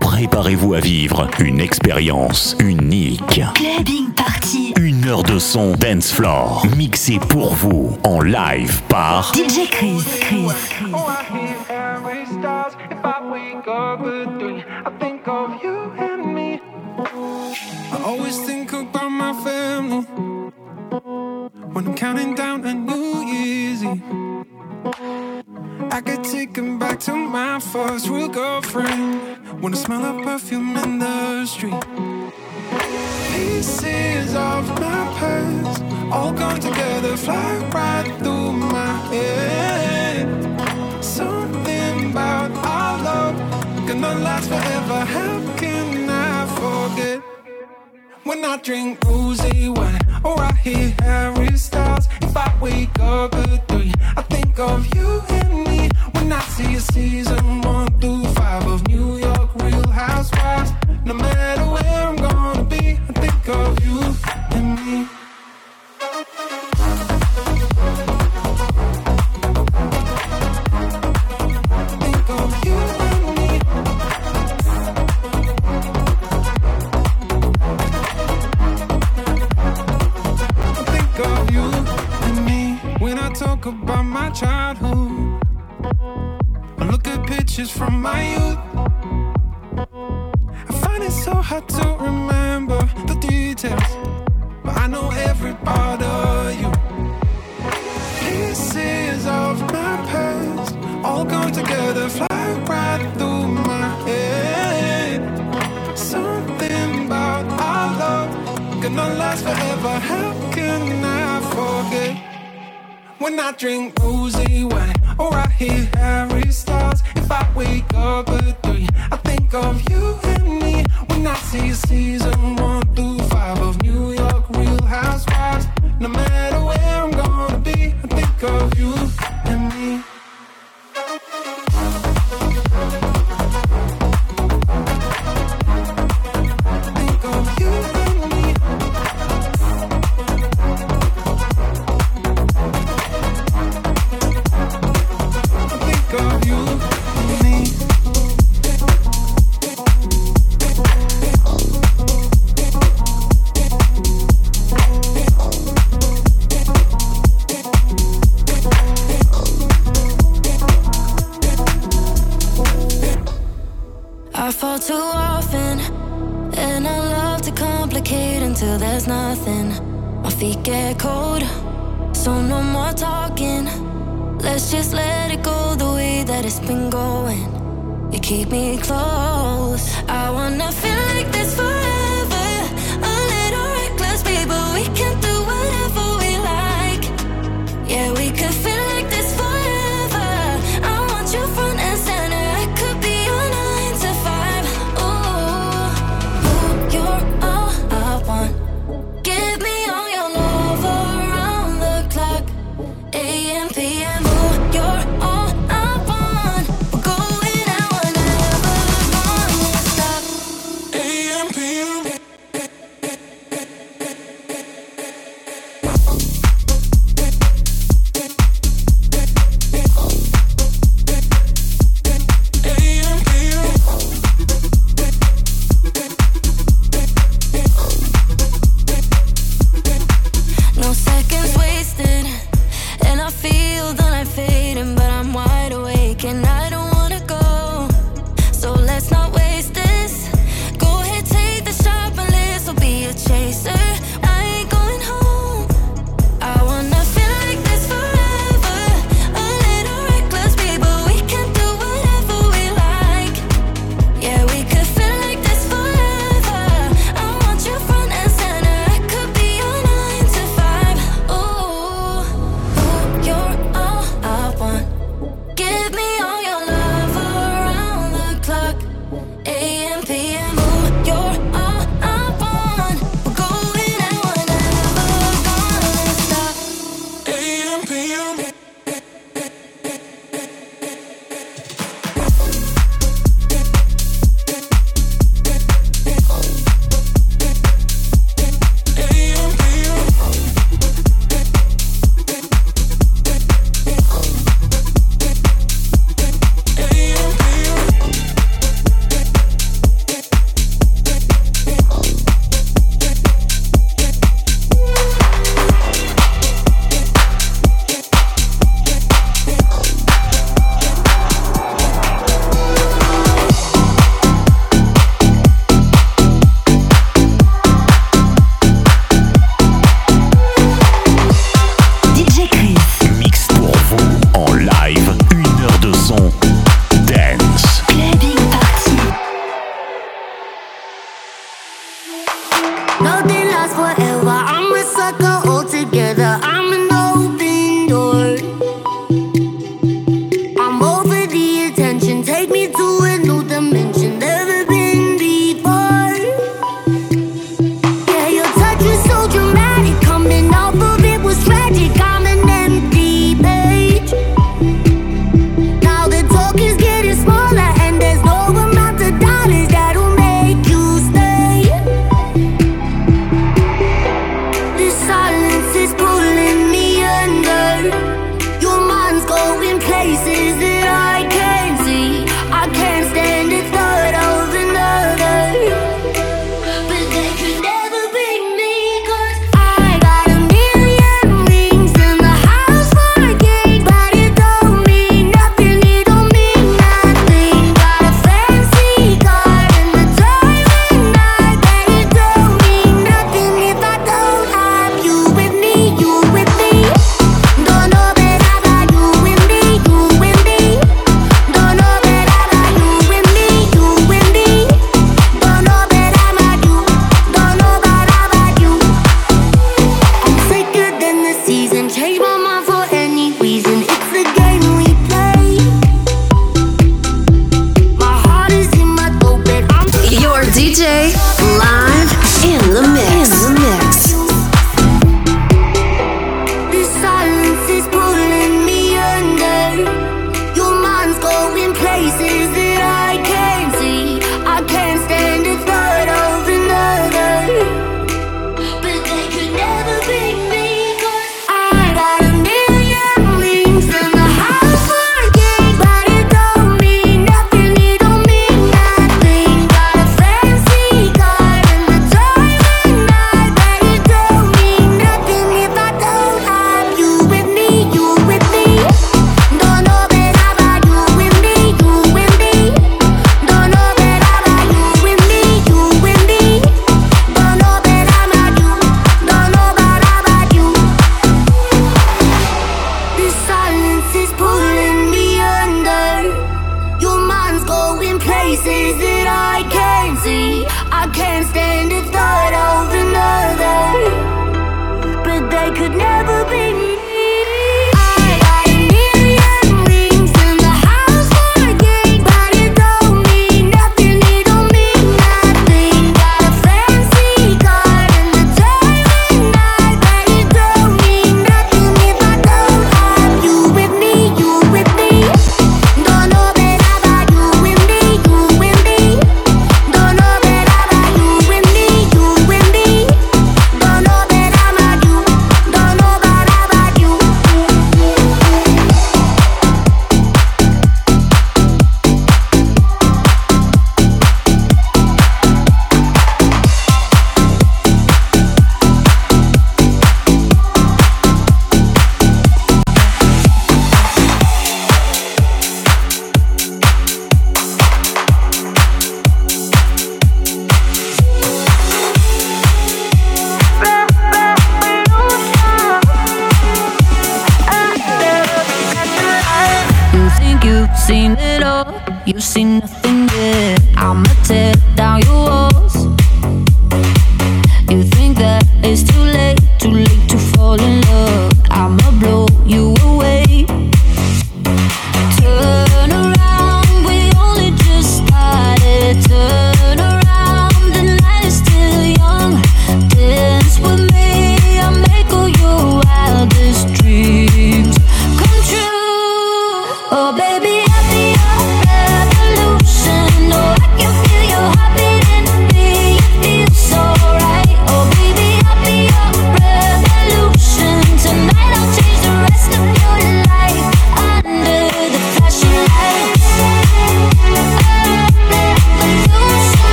Préparez-vous à vivre une expérience unique. Clubbing Party. Une heure de son dance floor mixé pour vous en live par DJ Chris. Chris. Oh, my first real girlfriend when I smell her perfume in the street. Pieces of my past all gone together, fly right through my head. Something about our love gonna last forever. How can I forget? When I drink rosé wine or I hear Harry Styles, if I wake up at three, I think of you and me. Season one through five of New York Real Housewives, no matter where I'm gonna last forever. How can I forget? When I drink rosé wine or I hear Harry Styles, if I wake up at three, I think of you and me. When I see season one through five of New York Real Housewives, no matter where I'm gonna be, I think of you and me. Keep me Nothing lasts forever.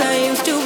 I used to.